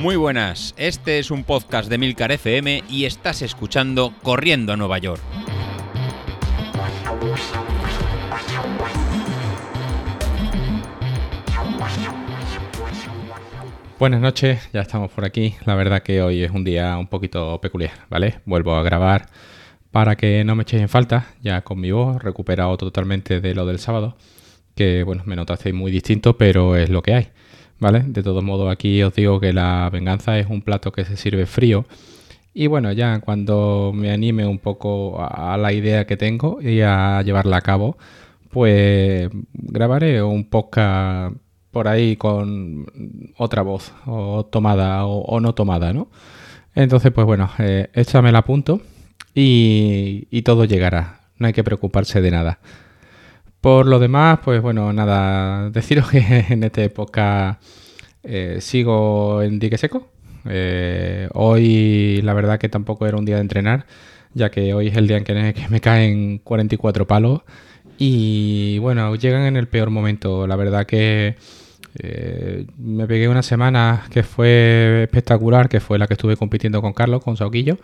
Muy buenas, este es un podcast de Milcar FM y estás escuchando Corriendo a Nueva York. Buenas noches, ya estamos por aquí. La verdad que hoy es un día un poquito peculiar, ¿vale? Vuelvo a grabar para que no me echéis en falta, ya con mi voz, recuperado totalmente de lo del sábado, que bueno, me notasteis muy distinto, pero es lo que hay, ¿vale? De todos modos, aquí os digo que la venganza es un plato que se sirve frío. Y bueno, ya cuando me anime un poco a la idea que tengo y a llevarla a cabo, pues grabaré un podcast por ahí con otra voz, o tomada o, no tomada, ¿no? Entonces, pues bueno, eh, échame la punto y todo llegará. No hay que preocuparse de nada. Por lo demás, pues bueno, nada, deciros que en esta época eh, sigo en dique seco. Eh, hoy la verdad que tampoco era un día de entrenar, ya que hoy es el día en que me caen 44 palos y bueno, llegan en el peor momento. La verdad que eh, me pegué una semana que fue espectacular, que fue la que estuve compitiendo con Carlos, con Sauquillo.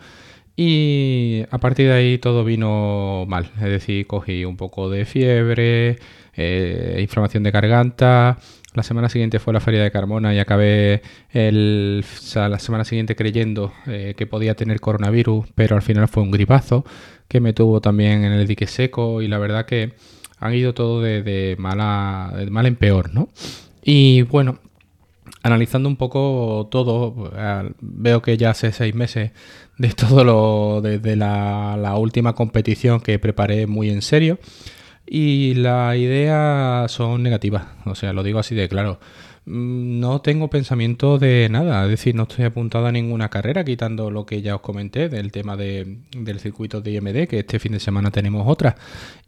Y a partir de ahí todo vino mal. Es decir, cogí un poco de fiebre, eh, inflamación de garganta. La semana siguiente fue la feria de Carmona y acabé el, la semana siguiente creyendo eh, que podía tener coronavirus, pero al final fue un gripazo que me tuvo también en el dique seco y la verdad que han ido todo de, mala, mal en peor, ¿no? Y bueno, analizando un poco todo, veo que ya hace seis meses de todo lo, desde la, la última competición que preparé muy en serio. Y las ideas son negativas, o sea, lo digo así de claro. Mm, no tengo pensamiento de nada, es decir, no estoy apuntado a ninguna carrera, quitando lo que ya os comenté del tema de, del circuito de IMD, que este fin de semana tenemos otra.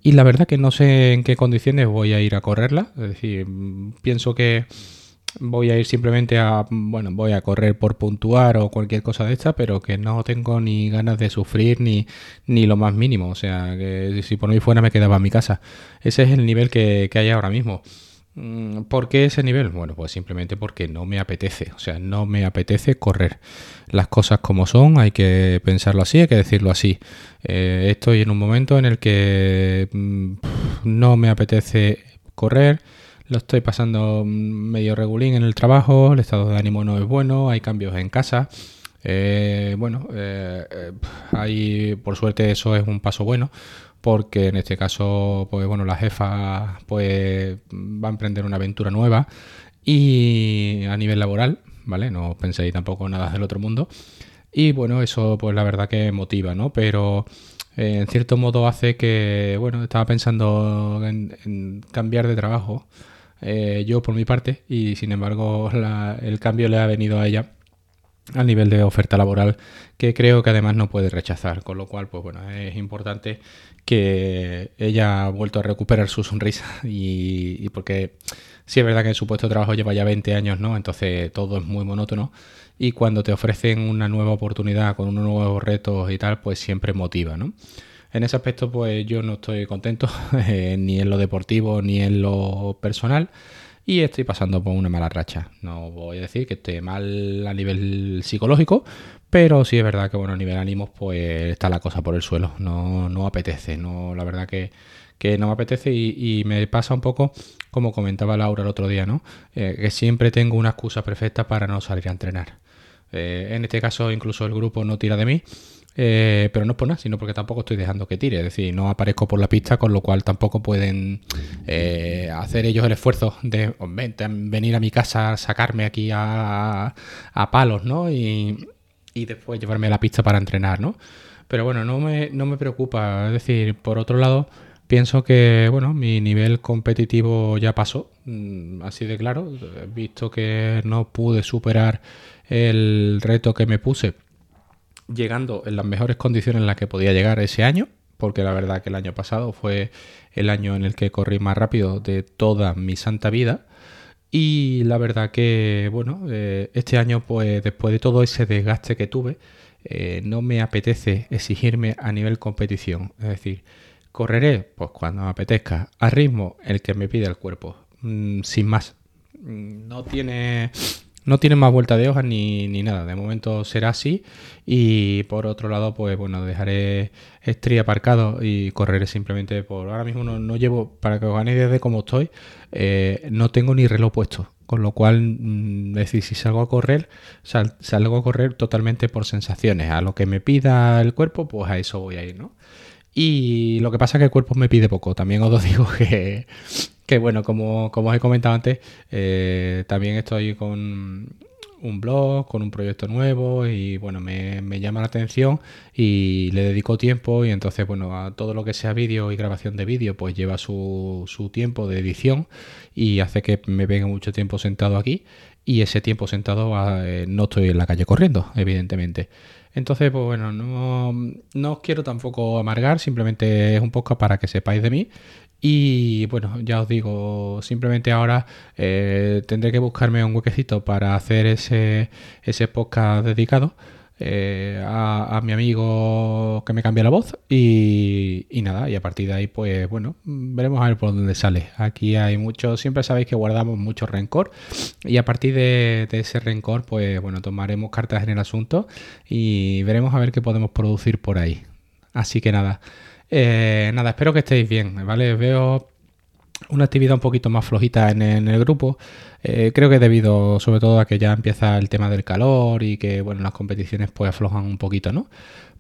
Y la verdad que no sé en qué condiciones voy a ir a correrla, es decir, mm, pienso que voy a ir simplemente a, bueno, voy a correr por puntuar o cualquier cosa de esta, pero que no tengo ni ganas de sufrir ni, ni lo más mínimo, o sea, que si por mí fuera me quedaba en mi casa. Ese es el nivel que, que hay ahora mismo. Mm, ¿Por qué ese nivel? Bueno, pues simplemente porque no me apetece, o sea, no me apetece correr. Las cosas como son, hay que pensarlo así, hay que decirlo así. Eh, estoy en un momento en el que mm, no me apetece correr, lo estoy pasando medio regulín en el trabajo, el estado de ánimo no es bueno, hay cambios en casa. Eh, bueno, eh, hay, por suerte eso es un paso bueno porque en este caso, pues bueno, la jefa pues va a emprender una aventura nueva y a nivel laboral, ¿vale? No penséis tampoco nada del otro mundo. Y bueno, eso pues la verdad que motiva, ¿no? Pero eh, en cierto modo hace que, bueno, estaba pensando en, cambiar de trabajo eh, yo por mi parte y sin embargo el cambio le ha venido a ella a nivel de oferta laboral que creo que además no puede rechazar, con lo cual pues bueno, es importante que ella ha vuelto a recuperar su sonrisa y, porque sí es verdad que en su puesto de trabajo lleva ya 20 años, ¿no? Entonces todo es muy monótono y cuando te ofrecen una nueva oportunidad con unos nuevos retos y tal, pues siempre motiva, ¿no? En ese aspecto pues yo no estoy contento eh, ni en lo deportivo ni en lo personal y estoy pasando por una mala racha. No voy a decir que esté mal a nivel psicológico, pero sí es verdad que bueno, a nivel ánimos pues está la cosa por el suelo. No, no apetece, no, la verdad que, no me apetece y, me pasa un poco como comentaba Laura el otro día, ¿no? Eh, que siempre tengo una excusa perfecta para no salir a entrenar. Eh, en este caso incluso el grupo no tira de mí eh, pero no es por nada, sino porque tampoco estoy dejando que tire. Es decir, no aparezco por la pista, con lo cual tampoco pueden eh, hacer ellos el esfuerzo de venir a mi casa, sacarme aquí a, palos, ¿no? Y, después llevarme a la pista para entrenar, ¿no? Pero bueno, no me, no me preocupa. Es decir, por otro lado, pienso que, bueno, mi nivel competitivo ya pasó, mm, así de claro. Visto que no pude superar el reto que me puse llegando en las mejores condiciones en las que podía llegar ese año, porque la verdad que el año pasado fue el año en el que corrí más rápido de toda mi santa vida. Y la verdad que, bueno, eh, este año, pues después de todo ese desgaste que tuve, eh, no me apetece exigirme a nivel competición. Es decir, correré, pues cuando me apetezca, a ritmo el que me pide el cuerpo, mm, sin más. Mm, no tiene no tienen más vuelta de hojas ni, ni, nada. De momento será así. Y por otro lado, pues bueno, dejaré Street aparcado y correré simplemente por. Ahora mismo no, llevo, para que os idea de cómo estoy, eh, no tengo ni reloj puesto. Con lo cual, mm, decir, si salgo a correr, salgo a correr totalmente por sensaciones. A lo que me pida el cuerpo, pues a eso voy a ir, ¿no? Y lo que pasa es que el cuerpo me pide poco. También os digo que, que bueno, como, como os he comentado antes, eh, también estoy con un blog, con un proyecto nuevo y bueno, me, llama la atención y le dedico tiempo y entonces bueno, a todo lo que sea vídeo y grabación de vídeo pues lleva su, su tiempo de edición y hace que me venga mucho tiempo sentado aquí y ese tiempo sentado eh, no estoy en la calle corriendo, evidentemente. Entonces, pues bueno, no, no os quiero tampoco amargar, simplemente es un poco para que sepáis de mí. Y bueno, ya os digo, simplemente ahora eh, tendré que buscarme un huequecito para hacer ese, ese podcast dedicado eh, a, mi amigo que me cambia la voz y, nada, y a partir de ahí pues bueno, veremos a ver por dónde sale. Aquí hay mucho, siempre sabéis que guardamos mucho rencor y a partir de, ese rencor pues bueno, tomaremos cartas en el asunto y veremos a ver qué podemos producir por ahí. Así que nada. Eh, nada, espero que estéis bien, ¿vale? Veo una actividad un poquito más flojita en, el grupo. Eh, creo que debido sobre todo a que ya empieza el tema del calor y que, bueno, las competiciones pues aflojan un poquito, ¿no?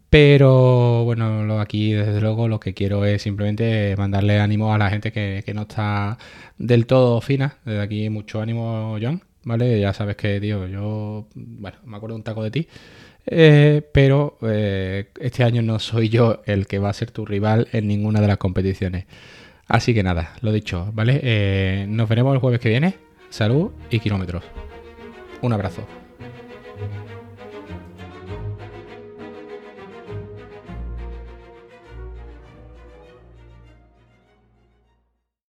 Pero bueno, aquí desde luego lo que quiero es simplemente mandarle ánimo a la gente que, no está del todo fina. Desde aquí mucho ánimo, John, ¿vale? Ya sabes que, tío, yo, bueno, me acuerdo un taco de ti. Eh, pero eh, este año no soy yo el que va a ser tu rival en ninguna de las competiciones. Así que nada, lo dicho, ¿vale? Eh, nos veremos el jueves que viene. Salud y kilómetros. Un abrazo.